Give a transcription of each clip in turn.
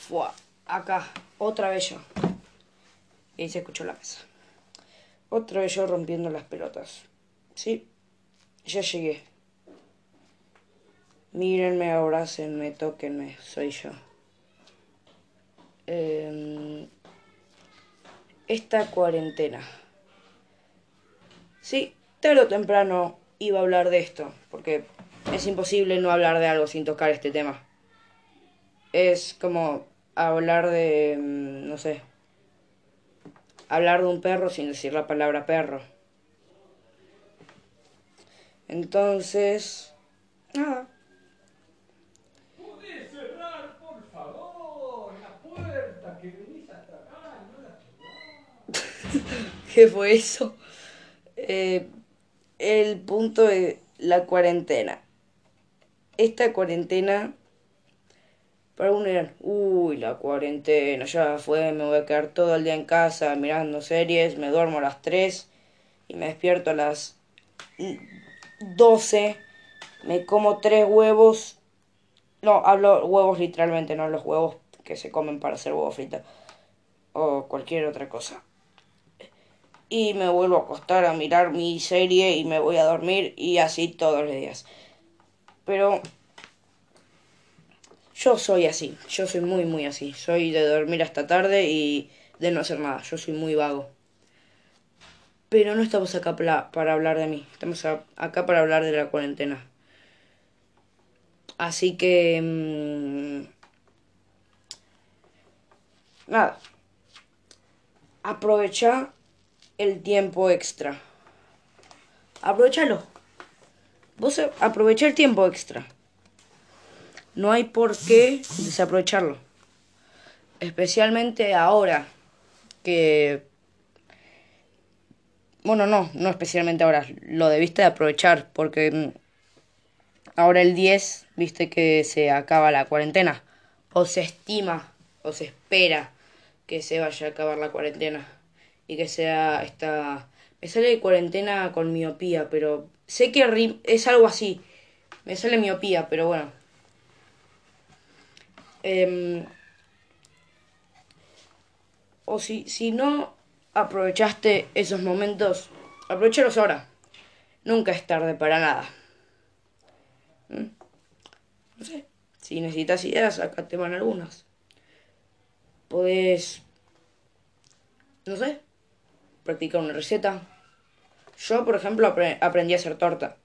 Fua, acá, otra vez yo. Y se escuchó la mesa. Otra vez yo rompiendo las pelotas. Sí, ya llegué. Mírenme, abrácenme, tóquenme, soy yo. Em, esta cuarentena. Sí, tarde o temprano iba a hablar de esto, porque es imposible no hablar de algo sin tocar este tema. Es como hablar de, mm, no sé, hablar de un perro sin decir la palabra perro. Entonces, nada. ¿Podés cerrar, por favor, la puerta que venís hasta acá y no la? ¿Qué fue eso? Eh, el punto de la cuarentena. Esta cuarentena, para uno eran, uy, la cuarentena, ya fue, me voy a quedar todo el día en casa mirando series, me duermo a las 3 y me despierto a las 12, me como tres huevos, no, hablo huevos literalmente, no los huevos que se comen para hacer huevo frito o cualquier otra cosa y me vuelvo a acostar a mirar mi serie y me voy a dormir y así todos los días. Pero yo soy así, yo soy muy muy así. Soy de dormir hasta tarde y de no hacer nada. Yo soy muy vago. Pero no estamos acá para, hablar de mí, estamos acá para hablar de la cuarentena. Así que... mm, nada. Aprovecha el tiempo extra. Aprovechalo. Vos aprovecha el tiempo extra. No hay por qué desaprovecharlo. Especialmente ahora que... Bueno, no, no especialmente ahora. Lo debiste de aprovechar porque mm, ahora el 10, viste que se acaba la cuarentena. O se estima, o se espera que se vaya a acabar la cuarentena. Y que sea esta... Me sale cuarentena con miopía, pero sé que es algo así. Me sale miopía, pero bueno. Em, o si, si no aprovechaste esos momentos, aprovechalos ahora. Nunca es tarde para nada. ¿Mm? No sé. Si necesitas ideas, acá te van algunas. Podés, no sé, practicar una receta. Yo, por ejemplo, apre- aprendí a hacer torta.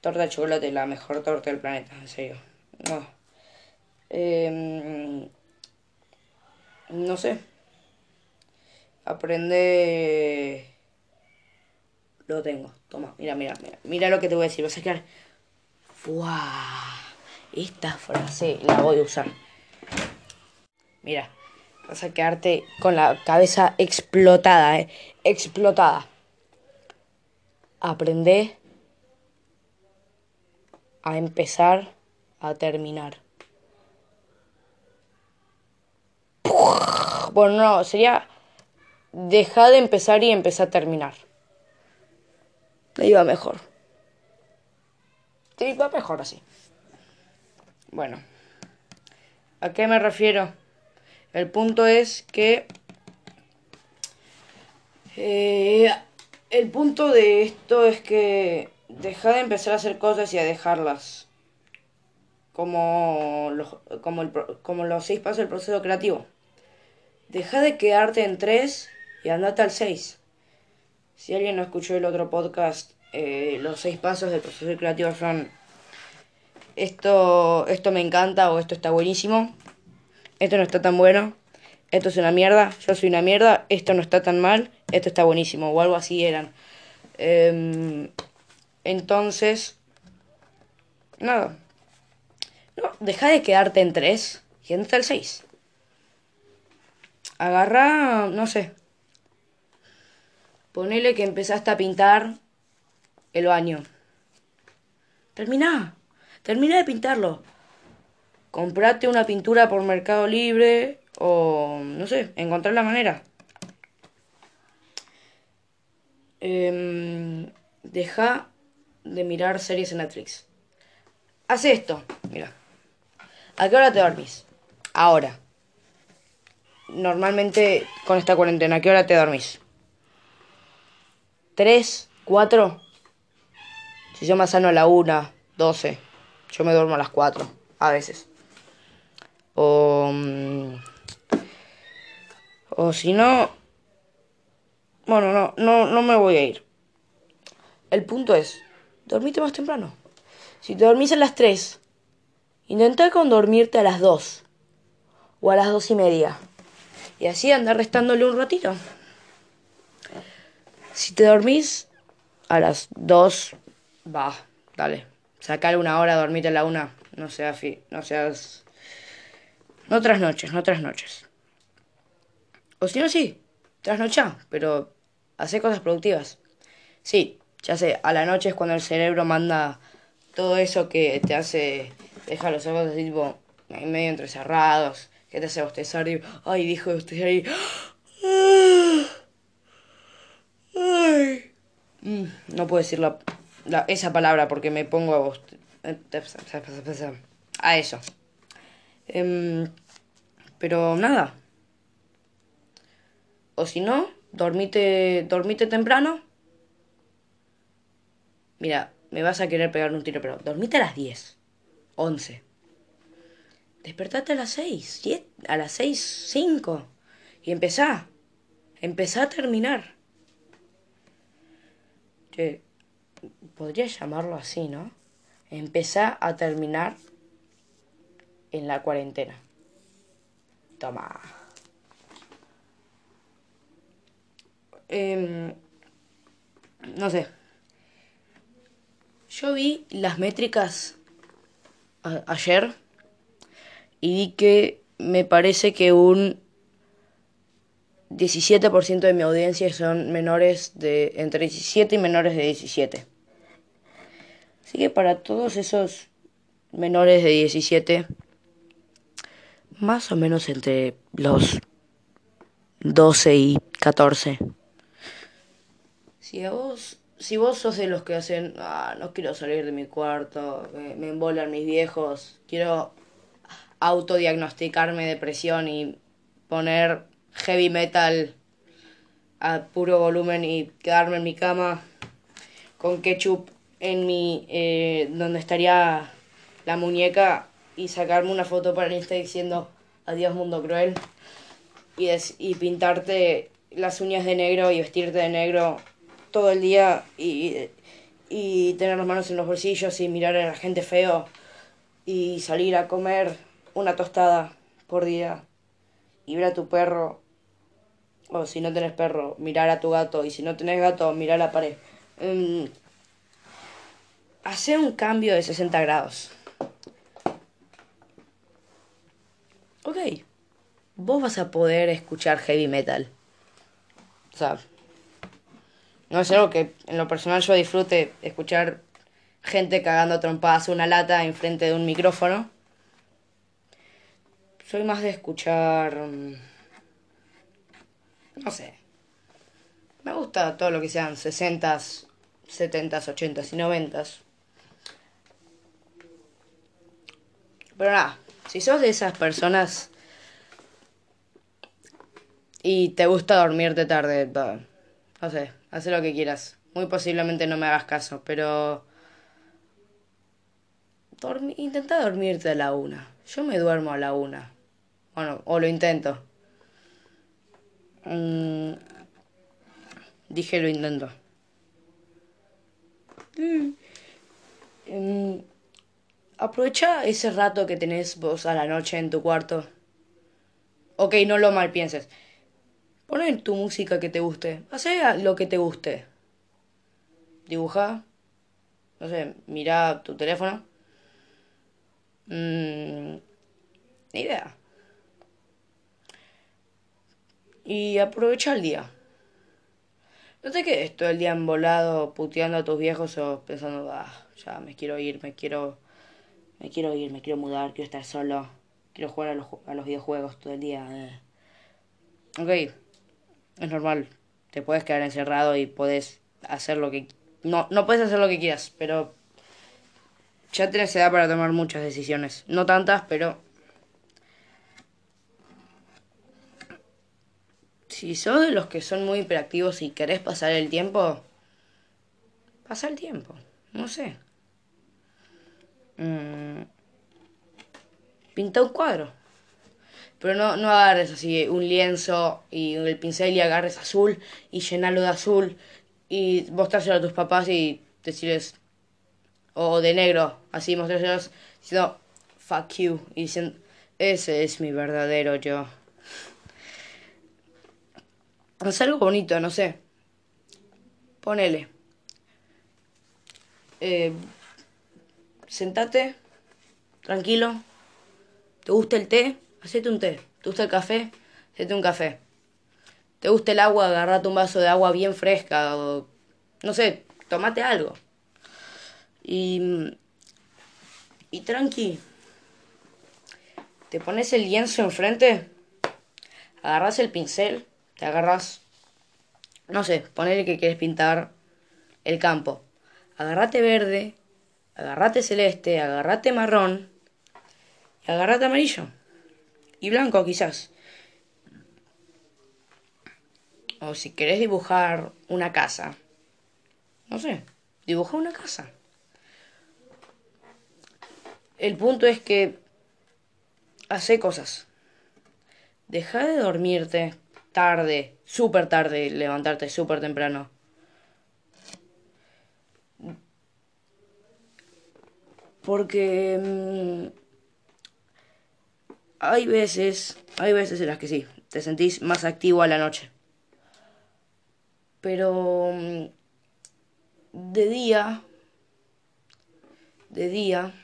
Torta de chocolate, la mejor torta del planeta, en serio. Em, no sé. Aprende. Lo tengo. Toma, mira, mira, mira. Mira lo que te voy a decir. Vas a quedar. ¡Fua! Esta frase la voy a usar. Mira, vas a quedarte con la cabeza explotada, ¿eh? Explotada. Aprende a empezar a terminar. Bueno, no, sería deja de empezar y empezar a terminar. Te iba mejor. Te iba mejor así. Bueno, ¿a qué me refiero? El punto es que eh, el punto de esto es que deja de empezar a hacer cosas y a dejarlas. Como como, el, como los seis pasos del proceso creativo. Deja de quedarte en tres y andate al seis. Si alguien no escuchó el otro podcast, eh, los seis pasos del proceso creativo esto, esto me encanta o esto está buenísimo, esto no está tan bueno, esto es una mierda, yo soy una mierda, esto no está tan mal, esto está buenísimo, o algo así eran. Em, entonces, nada. No, deja de quedarte en tres y entra al seis. Agarra, no sé. Ponele que empezaste a pintar el baño. Terminá. Termina de pintarlo. Comprate una pintura por Mercado Libre o no sé, encontrar la manera. Em, deja de mirar series en Netflix. Haz esto, mira. ¿A qué hora te dormís? Ahora. Normalmente con esta cuarentena, ¿a qué hora te dormís? ¿Tres? ¿Cuatro? Si yo me sano a la una, doce, yo me duermo a las cuatro, a veces. O. mm, O si no. Bueno, no, no, no me voy a ir. El punto es, dormite más temprano. Si te dormís a las 3, intenta con dormirte a las 2 o a las dos y media. Y así andar restándole un ratito. Si te dormís a las 2, va, dale. Sacale una hora, dormite a la una. No seas, fi- no seas... No trasnoches, no trasnoches. O si no, sí, trasnochá, pero hace cosas productivas. Sí, ya sé, a la noche es cuando el cerebro manda todo eso que te hace dejar los ojos así tipo medio entrecerrados, que te hace bostezar y ay, dijo bostezar y ay. Mm, no puedo decir la, esa palabra porque me pongo a boste- a eso. Em, pero nada. O si no, dormite, dormite temprano. Mira, me vas a querer pegar un tiro, pero dormite a las 10, 11. Despertate a las 6, 7, a las 6, 5. Y empezá. Empezá a terminar. Che, podría llamarlo así, ¿no? Empezá a terminar en la cuarentena. Toma. Em, no sé. Yo vi las métricas ayer y vi que me parece que un 17% de mi audiencia son menores de entre 17 y menores de 17. Así que para todos esos menores de 17, más o menos entre los 12 y 14. Si vos, si vos sos de los que hacen, ah, no quiero salir de mi cuarto, me, me embolan mis viejos, quiero autodiagnosticarme depresión y poner heavy metal a puro volumen y quedarme en mi cama con ketchup en mi eh, donde estaría la muñeca y sacarme una foto para Insta diciendo adiós mundo cruel y, y pintarte las uñas de negro y vestirte de negro todo el día y, y tener las manos en los bolsillos y mirar a la gente feo y salir a comer una tostada por día y ver a tu perro o si no tenés perro mirar a tu gato y si no tenés gato mirar a la pared. Hacer un cambio de 60 grados. Ok vos vas a poder escuchar heavy metal. O sea no es algo que en lo personal yo disfrute escuchar gente cagando trompadas una lata enfrente de un micrófono. Soy más de escuchar... mm, No sé. Me gusta todo lo que sean 60s, 70s, 80s y 90s. Pero nada, si sos de esas personas y te gusta dormirte tarde, no sé, haz lo que quieras. Muy posiblemente no me hagas caso, pero... intenta dormirte a la una. Yo me duermo a la una. Bueno, o lo intento. Mm, dije lo intento. Mm, em, aprovecha ese rato que tenés vos a la noche en tu cuarto. Ok, no lo mal pienses. Ponen tu música que te guste. Hacé lo que te guste. Dibuja. No sé, mira tu teléfono. Mm, ni idea. Y aprovecha el día. No te quedes todo el día embolado puteando a tus viejos o pensando, ah, ya me quiero ir, me quiero, me quiero ir, me quiero mudar, quiero estar solo, quiero jugar a los, a los videojuegos todo el día. eh". Ok, es normal. Te puedes quedar encerrado y puedes hacer lo que... No, no puedes hacer lo que quieras, pero ya tenés edad para tomar muchas decisiones. No tantas, pero Si sos de los que son muy hiperactivos y querés pasar el tiempo, pasa el tiempo. No sé. Mm, pinta un cuadro. Pero no, no agarres así un lienzo y el pincel y agarres azul y llenalo de azul y mostrárselo a tus papás y decirles, o de negro, así mostrárselos diciendo, fuck you, y diciendo, ese es mi verdadero yo. Es algo bonito, no sé. Ponele. Eh, sentate, tranquilo. ¿Te gusta el té? Hacete un té. ¿Te gusta el café? Hacete un café. ¿Te gusta el agua? Agarrate un vaso de agua bien fresca. No sé, tomate algo. Y... Y tranqui. Te pones el lienzo enfrente. Agarras el pincel. Te agarras... No sé, ponele que quieres pintar el campo. Agarrate verde. Agarrate celeste. Agarrate marrón. Y agarrate amarillo. Y blanco quizás. O si querés dibujar una casa. No sé, dibuja una casa. El punto es que hace cosas. Deja de dormirte tarde, súper tarde, levantarte súper temprano. Porque mm, hay veces, hay veces en las que sí, te sentís más activo a la noche. Pero mm, de día, de día,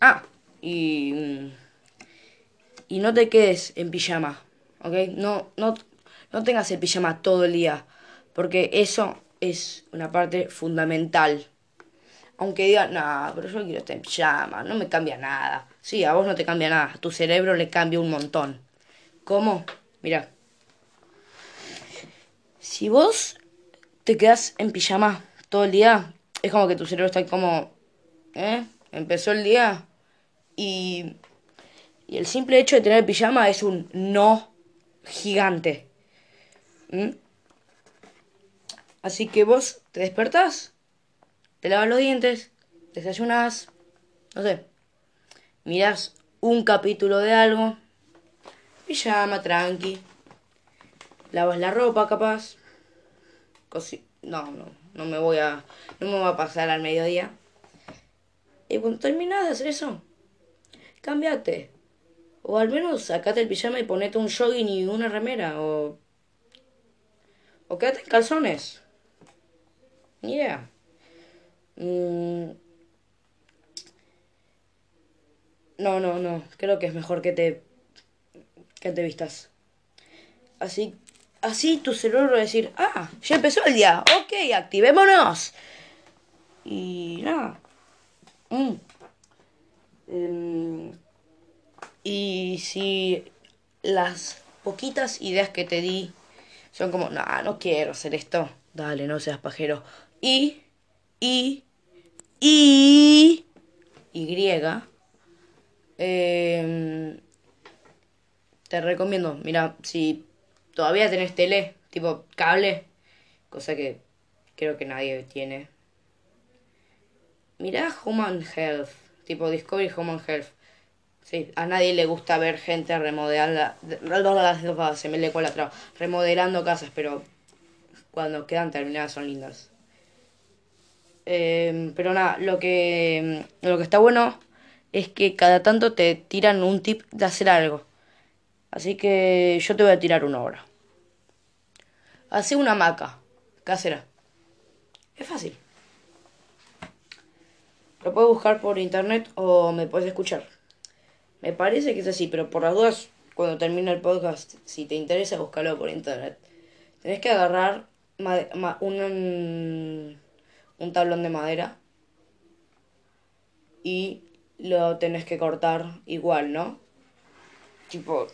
ah, y, mm, y no te quedes en pijama, ¿ok? No, no, no tengas el pijama todo el día, porque eso es una parte fundamental. Aunque digas, no, pero yo quiero estar en pijama, no me cambia nada. Sí, a vos no te cambia nada, a tu cerebro le cambia un montón. ¿Cómo? Mira. Si vos te quedas en pijama todo el día, es como que tu cerebro está como, ¿eh? Empezó el día y, y el simple hecho de tener pijama es un no gigante. ¿Mm? Así que vos te despertás, te lavas los dientes, desayunas, no sé, miras un capítulo de algo, pijama, tranqui, lavas la ropa capaz, no, no, no me voy a, no me voy a pasar al mediodía. Y cuando terminas de hacer eso, cámbiate. O al menos sacate el pijama y ponete un jogging y una remera. O. O quédate en calzones. Yeah. Mm. No, no, no. Creo que es mejor que te. que te vistas. Así. Así tu cerebro va a decir, ah, ya empezó el día. Ok, activémonos. Y nada. Mm. Em, y si las poquitas ideas que te di son como, no, no quiero hacer esto, dale, no seas pajero. Y, y, y, y, eh, te recomiendo, mira, si todavía tenés tele, tipo cable, cosa que creo que nadie tiene. Mira Human Health, tipo Discovery Human Health. Sí, a nadie le gusta ver gente remodelando, se me le la remodelando casas, pero cuando quedan terminadas son lindas. Eh, pero nada, lo que, lo que está bueno es que cada tanto te tiran un tip de hacer algo. Así que yo te voy a tirar una hora. Hace una hamaca casera. Es fácil. Lo puedes buscar por internet o me puedes escuchar. Me parece que es así, pero por las dudas, cuando termine el podcast, si te interesa, búscalo por internet. Tenés que agarrar un, un tablón de madera y lo tenés que cortar igual, ¿no? Tipo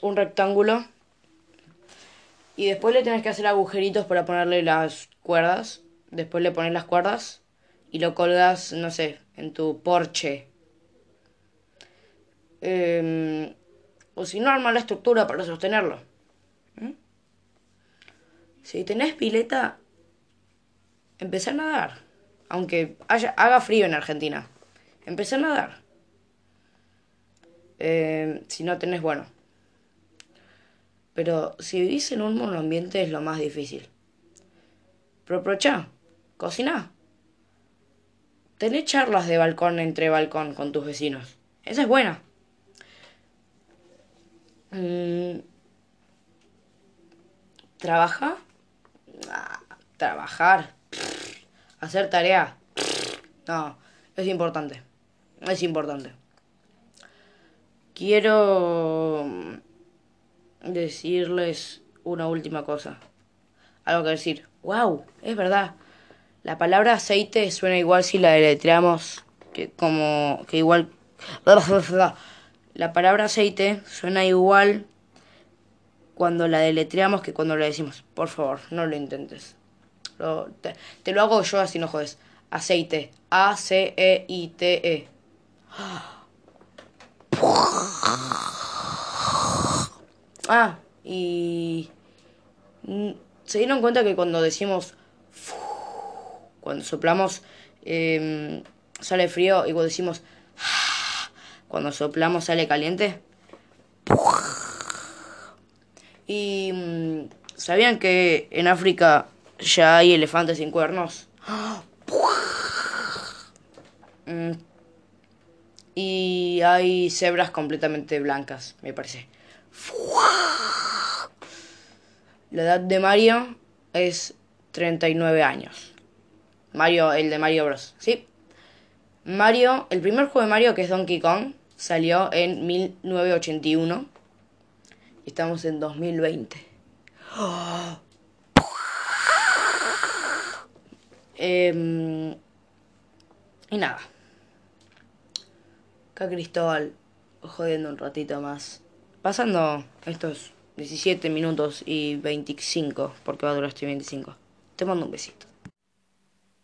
un rectángulo y después le tenés que hacer agujeritos para ponerle las cuerdas. Después le pones las cuerdas y lo colgas, no sé, en tu porche. Em, O si no, arma la estructura para sostenerlo. ¿Mm? Si tenés pileta, empezá a nadar. Aunque haga frío en Argentina. Empezá a nadar. Eh, si no tenés, bueno. Pero si vivís en un monoambiente es lo más difícil. Pero aprovechá, cocina. Tenés charlas de balcón entre balcón con tus vecinos. Esa es buena. Mm, ¿Trabaja? Trabajar. Hacer tarea. No, es importante. Es importante. Quiero decirles una última cosa. Algo que decir. ¡Wow! Es verdad. La palabra aceite suena igual si la deletreamos que como que igual la palabra aceite suena igual cuando la deletreamos que cuando la decimos. Por favor, no lo intentes. te, lo hago yo así no jodes. Aceite. A C E E. Ah, y se dieron cuenta que cuando decimos cuando soplamos eh, sale frío y cuando decimos cuando soplamos sale caliente. Y mm, ¿sabían que en África ya hay elefantes sin cuernos? Mm, y hay cebras completamente blancas, me parece. La edad de Mario es 39 años. Mario, el de Mario Bros. ¿Sí? Mario, el primer juego de Mario, que es Donkey Kong, salió en 1981. Estamos en 2020. Em, y nada. Acá Cristóbal jodiendo un ratito más. Pasando estos 17 minutos y 25, porque va a durar este 25. Te mando un besito.